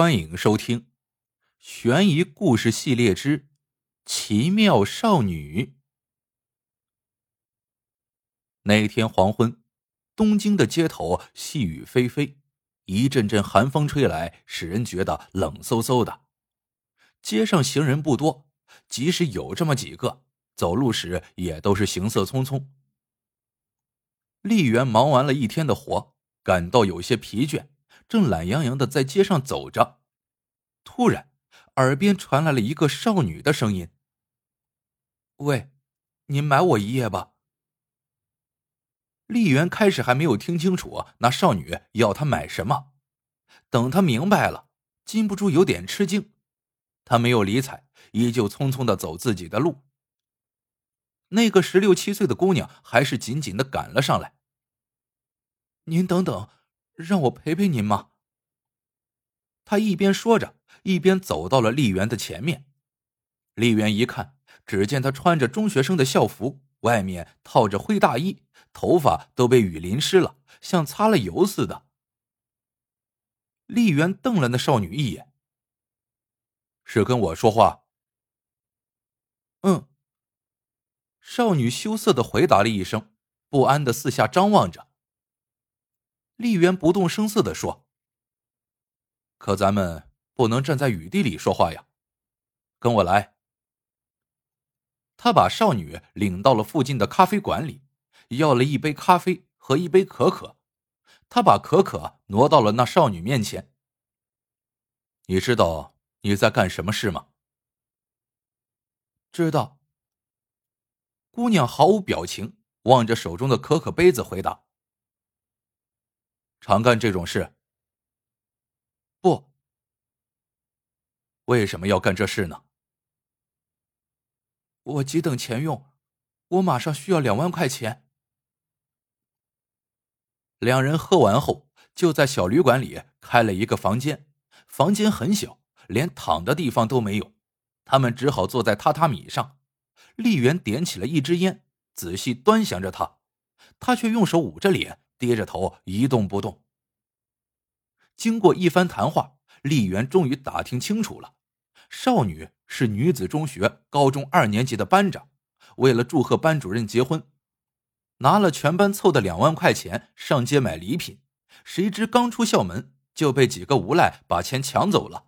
欢迎收听悬疑故事系列之《奇妙少女》。那天黄昏，东京的街头细雨霏霏，一阵阵寒风吹来，使人觉得冷飕飕的。街上行人不多，即使有这么几个，走路时也都是行色匆匆。丽媛忙完了一天的活，感到有些疲倦。正懒洋洋的在街上走着，突然，耳边传来了一个少女的声音：“喂，您买我一夜吧。”丽媛开始还没有听清楚那少女要她买什么，等她明白了，禁不住有点吃惊。她没有理睬，依旧匆匆的走自己的路。那个十六七岁的姑娘还是紧紧的赶了上来：“您等等。”让我陪陪您吗？他一边说着，一边走到了丽媛的前面。丽媛一看，只见他穿着中学生的校服，外面套着灰大衣，头发都被雨淋湿了，像擦了油似的。丽媛瞪了那少女一眼：“是跟我说话？”“嗯。”少女羞涩的回答了一声，不安的四下张望着。丽媛不动声色的说：“可咱们不能站在雨地里说话呀，跟我来。”他把少女领到了附近的咖啡馆里，要了一杯咖啡和一杯可可。他把可可挪到了那少女面前。“你知道你在干什么事吗？”“知道。”姑娘毫无表情，望着手中的可可杯子回答。常干这种事？不，为什么要干这事呢？我急等钱用，我马上需要两万块钱。两人喝完后，就在小旅馆里开了一个房间，房间很小，连躺的地方都没有，他们只好坐在榻榻米上。丽媛点起了一支烟，仔细端详着他，他却用手捂着脸。低着头一动不动。经过一番谈话，丽媛终于打听清楚了：少女是女子中学高中二年级的班长，为了祝贺班主任结婚，拿了全班凑的两万块钱上街买礼品，谁知刚出校门就被几个无赖把钱抢走了。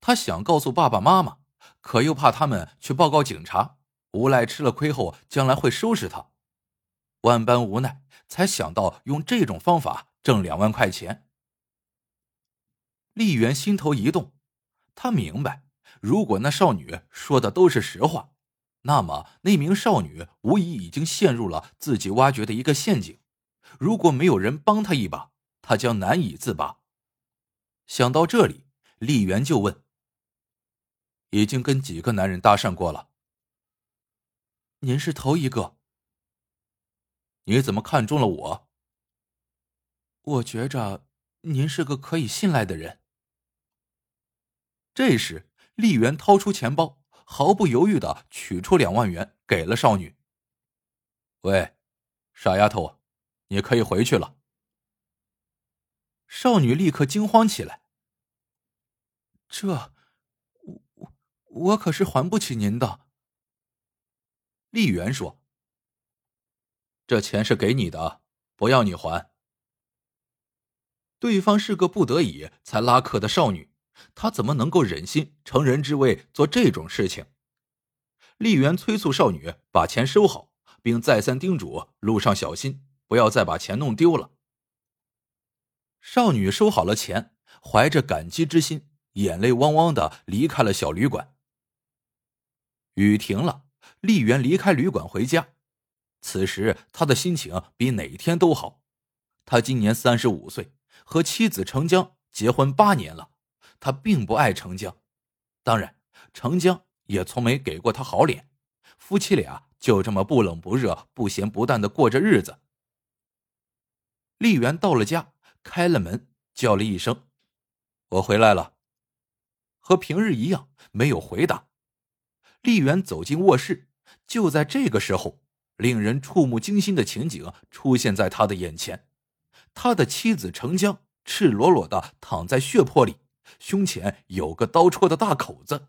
他想告诉爸爸妈妈，可又怕他们去报告警察，无赖吃了亏后将来会收拾他。万般无奈，才想到用这种方法挣两万块钱。丽媛心头一动，她明白，如果那少女说的都是实话，那么那名少女无疑已经陷入了自己挖掘的一个陷阱。如果没有人帮她一把，她将难以自拔。想到这里，丽媛就问：“已经跟几个男人搭讪过了？您是头一个。”你怎么看中了我？我觉着您是个可以信赖的人。这时，丽媛掏出钱包，毫不犹豫的取出两万元给了少女。喂，傻丫头，你可以回去了。少女立刻惊慌起来。这，我我我可是还不起您的。丽媛说。这钱是给你的，不要你还。对方是个不得已才拉客的少女，她怎么能够忍心乘人之危做这种事情？丽媛催促少女把钱收好，并再三叮嘱路上小心，不要再把钱弄丢了。少女收好了钱，怀着感激之心，眼泪汪汪的离开了小旅馆。雨停了，丽媛离开旅馆回家。此时他的心情比哪天都好。他今年三十五岁，和妻子程江结婚八年了。他并不爱程江，当然，程江也从没给过他好脸。夫妻俩就这么不冷不热、不咸不淡的过着日子。丽媛到了家，开了门，叫了一声：“我回来了。”和平日一样，没有回答。丽媛走进卧室，就在这个时候。令人触目惊心的情景出现在他的眼前，他的妻子程江赤裸裸的躺在血泊里，胸前有个刀戳的大口子，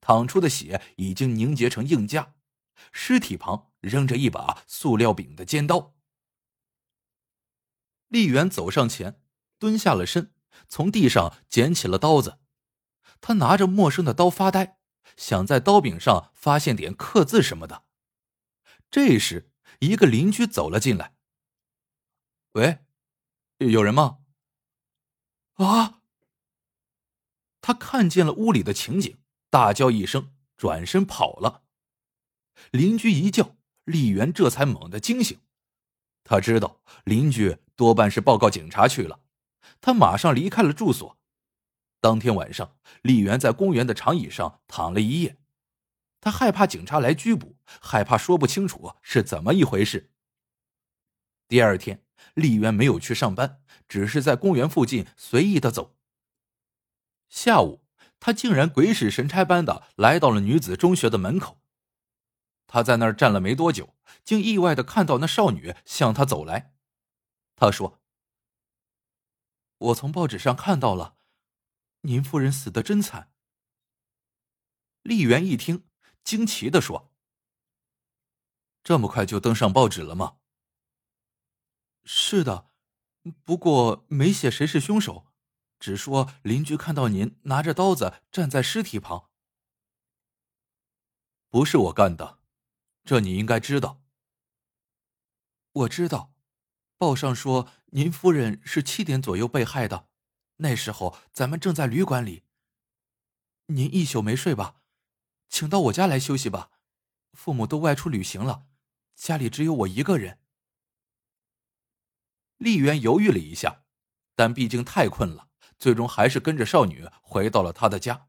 淌出的血已经凝结成硬痂。尸体旁扔着一把塑料柄的尖刀。丽媛走上前，蹲下了身，从地上捡起了刀子。他拿着陌生的刀发呆，想在刀柄上发现点刻字什么的。这时，一个邻居走了进来。“喂，有人吗？”啊！他看见了屋里的情景，大叫一声，转身跑了。邻居一叫，丽媛这才猛地惊醒。他知道邻居多半是报告警察去了，他马上离开了住所。当天晚上，丽媛在公园的长椅上躺了一夜。他害怕警察来拘捕，害怕说不清楚是怎么一回事。第二天，丽媛没有去上班，只是在公园附近随意的走。下午，他竟然鬼使神差般的来到了女子中学的门口。他在那儿站了没多久，竟意外的看到那少女向他走来。他说：“我从报纸上看到了，您夫人死的真惨。”丽媛一听，惊奇的说：“这么快就登上报纸了吗？”“是的，不过没写谁是凶手，只说邻居看到您拿着刀子站在尸体旁。”“不是我干的。”这你应该知道。我知道，报上说您夫人是七点左右被害的，那时候咱们正在旅馆里。您一宿没睡吧？请到我家来休息吧。父母都外出旅行了，家里只有我一个人。丽媛犹豫了一下，但毕竟太困了，最终还是跟着少女回到了她的家。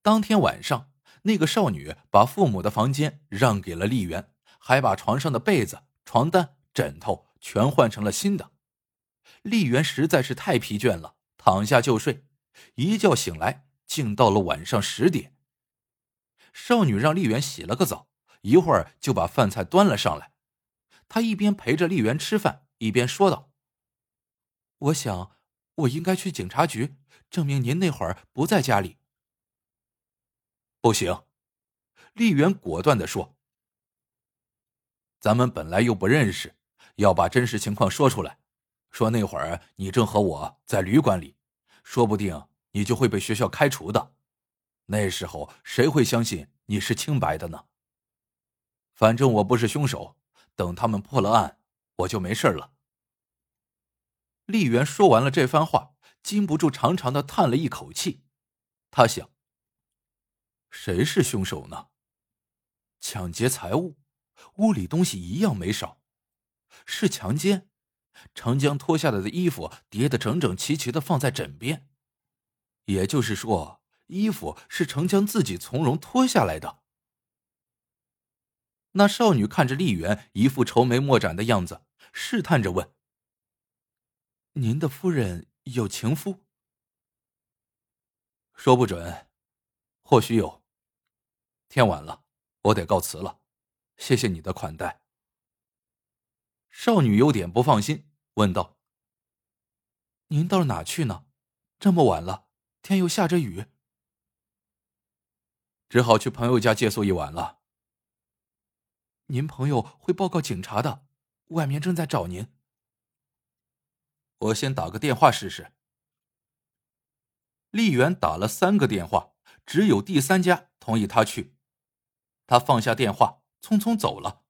当天晚上。那个少女把父母的房间让给了丽媛，还把床上的被子、床单、枕头全换成了新的。丽媛实在是太疲倦了，躺下就睡。一觉醒来，竟到了晚上十点。少女让丽媛洗了个澡，一会儿就把饭菜端了上来。她一边陪着丽媛吃饭，一边说道：“我想，我应该去警察局，证明您那会儿不在家里。”不行，丽媛果断的说：“咱们本来又不认识，要把真实情况说出来。说那会儿你正和我在旅馆里，说不定你就会被学校开除的。那时候谁会相信你是清白的呢？反正我不是凶手，等他们破了案，我就没事了。”丽媛说完了这番话，禁不住长长的叹了一口气。他想。谁是凶手呢？抢劫财物，屋里东西一样没少。是强奸，程江脱下来的衣服叠得整整齐齐的放在枕边，也就是说，衣服是程江自己从容脱下来的。那少女看着丽媛一副愁眉莫展的样子，试探着问：“您的夫人有情夫？”说不准，或许有。天晚了，我得告辞了，谢谢你的款待。少女有点不放心，问道：“您到哪去呢？这么晚了，天又下着雨。”只好去朋友家借宿一晚了。您朋友会报告警察的，外面正在找您。我先打个电话试试。丽媛打了三个电话，只有第三家同意他去。他放下电话，匆匆走了。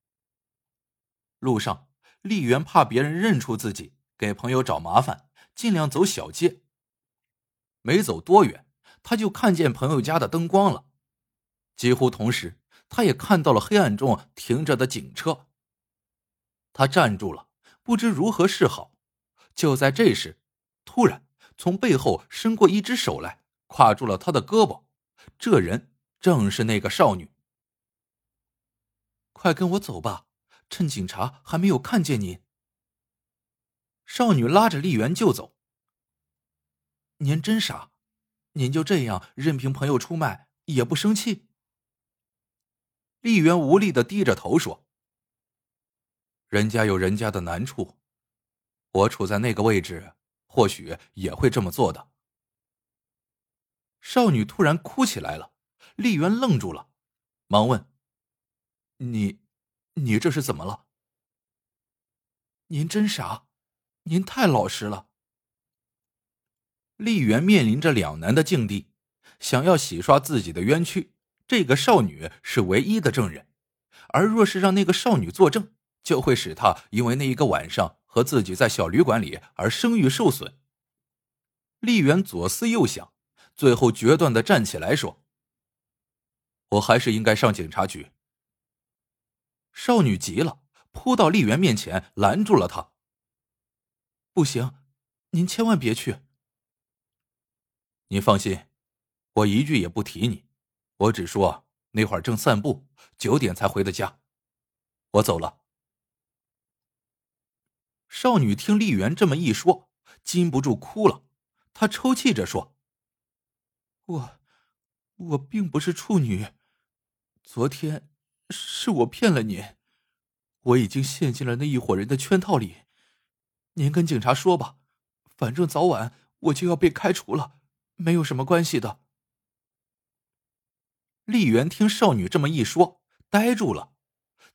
路上，丽媛怕别人认出自己，给朋友找麻烦，尽量走小街。没走多远，他就看见朋友家的灯光了。几乎同时，他也看到了黑暗中停着的警车。他站住了，不知如何是好。就在这时，突然从背后伸过一只手来，挎住了他的胳膊。这人正是那个少女。快跟我走吧，趁警察还没有看见您。少女拉着丽媛就走。您真傻，您就这样任凭朋友出卖也不生气？丽媛无力的低着头说：“人家有人家的难处，我处在那个位置，或许也会这么做的。少女突然哭起来了，丽媛愣住了，忙问：“你，你这是怎么了？”您真傻，您太老实了。丽媛面临着两难的境地，想要洗刷自己的冤屈，这个少女是唯一的证人，而若是让那个少女作证，就会使她因为那一个晚上和自己在小旅馆里而声誉受损。丽媛左思右想，最后决断的站起来说：“我还是应该上警察局。”少女急了。扑到丽媛面前，拦住了她。不行，您千万别去。你放心，我一句也不提你，我只说那会儿正散步，九点才回的家。我走了。少女听丽媛这么一说，禁不住哭了。她抽泣着说：“我，我并不是处女，昨天是我骗了您。”我已经陷进了那一伙人的圈套里，您跟警察说吧，反正早晚我就要被开除了，没有什么关系的。丽媛听少女这么一说，呆住了，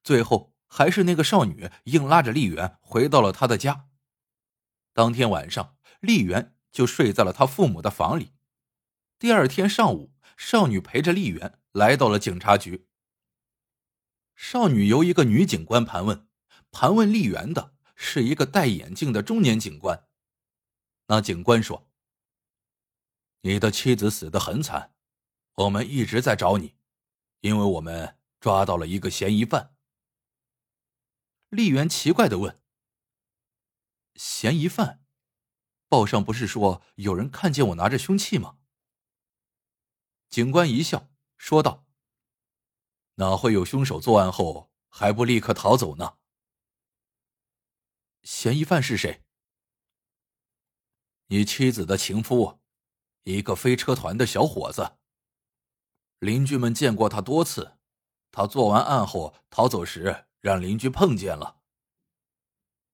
最后还是那个少女硬拉着丽媛回到了她的家。当天晚上，丽媛就睡在了她父母的房里。第二天上午，少女陪着丽媛来到了警察局。少女由一个女警官盘问，盘问丽媛的是一个戴眼镜的中年警官。那警官说：“你的妻子死得很惨，我们一直在找你，因为我们抓到了一个嫌疑犯。”丽媛奇怪的问：“嫌疑犯？报上不是说有人看见我拿着凶器吗？”警官一笑，说道。哪会有凶手作案后还不立刻逃走呢？嫌疑犯是谁？你妻子的情夫，一个飞车团的小伙子。邻居们见过他多次，他做完案后逃走时让邻居碰见了。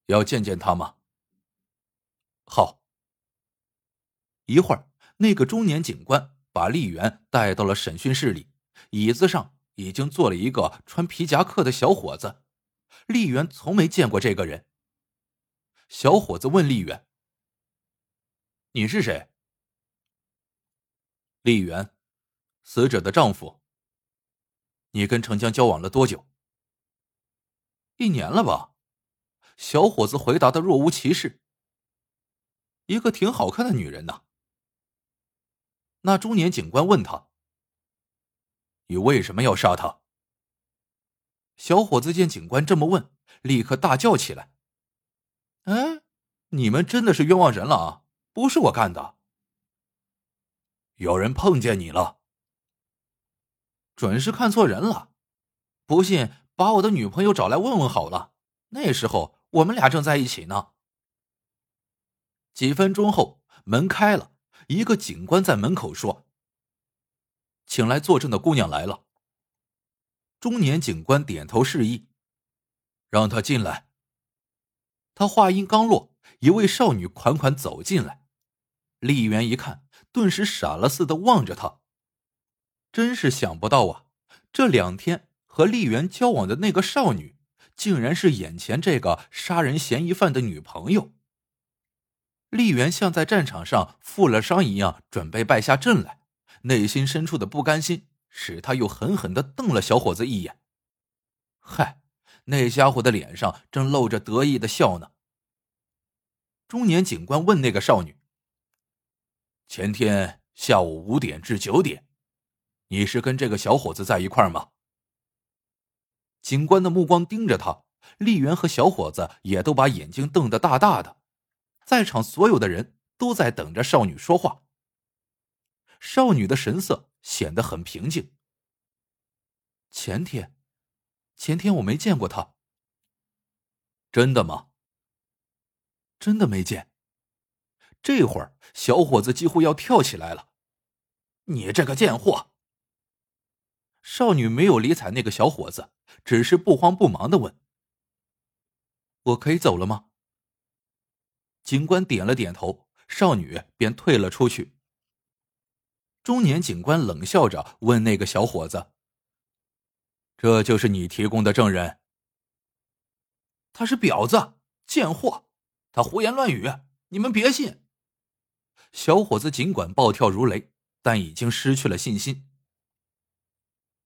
要见见他吗？好。一会儿，那个中年警官把丽媛带到了审讯室里，椅子上。已经坐了一个穿皮夹克的小伙子，丽媛从没见过这个人。小伙子问丽媛：“你是谁？”丽媛：“死者的丈夫。”你跟程江交往了多久？一年了吧？小伙子回答的若无其事。一个挺好看的女人呐。那中年警官问他。你为什么要杀他？小伙子见警官这么问，立刻大叫起来：“哎，你们真的是冤枉人了啊！不是我干的。有人碰见你了，准是看错人了。不信，把我的女朋友找来问问好了。那时候我们俩正在一起呢。”几分钟后，门开了，一个警官在门口说。请来作证的姑娘来了。中年警官点头示意，让她进来。他话音刚落，一位少女款款走进来。丽媛一看，顿时傻了似的望着他。真是想不到啊，这两天和丽媛交往的那个少女，竟然是眼前这个杀人嫌疑犯的女朋友。丽媛像在战场上负了伤一样，准备败下阵来。内心深处的不甘心，使她又狠狠的瞪了小伙子一眼。嗨，那家伙的脸上正露着得意的笑呢。中年警官问那个少女：“前天下午五点至九点，你是跟这个小伙子在一块吗？”警官的目光盯着他，丽媛和小伙子也都把眼睛瞪得大大的，在场所有的人都在等着少女说话。少女的神色显得很平静。前天，前天我没见过他。真的吗？真的没见。这会儿，小伙子几乎要跳起来了。你这个贱货！少女没有理睬那个小伙子，只是不慌不忙的问：“我可以走了吗？”警官点了点头，少女便退了出去。中年警官冷笑着问那个小伙子：“这就是你提供的证人？”他是婊子、贱货，他胡言乱语，你们别信。小伙子尽管暴跳如雷，但已经失去了信心。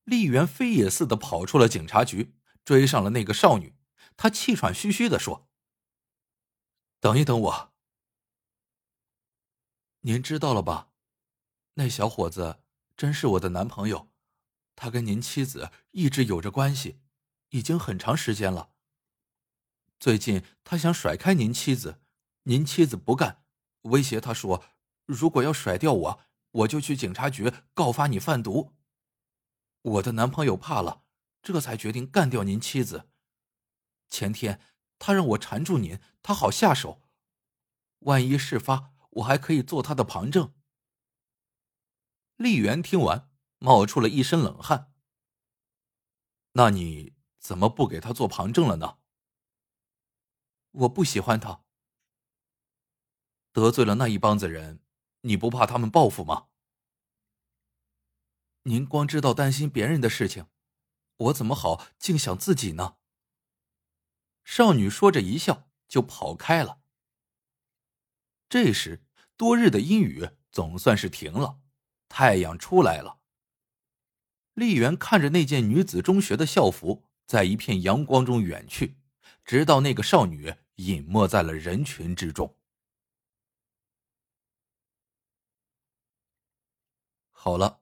丽媛飞也似的跑出了警察局，追上了那个少女。她气喘吁吁的说：“等一等我，您知道了吧？”那小伙子真是我的男朋友，他跟您妻子一直有着关系，已经很长时间了。最近他想甩开您妻子，您妻子不干，威胁他说：“如果要甩掉我，我就去警察局告发你贩毒。”我的男朋友怕了，这才决定干掉您妻子。前天他让我缠住您，他好下手。万一事发，我还可以做他的旁证。丽媛听完，冒出了一身冷汗。那你怎么不给他做旁证了呢？我不喜欢他，得罪了那一帮子人，你不怕他们报复吗？您光知道担心别人的事情，我怎么好净想自己呢？少女说着一笑，就跑开了。这时，多日的阴雨总算是停了。太阳出来了。丽媛看着那件女子中学的校服在一片阳光中远去，直到那个少女隐没在了人群之中。好了，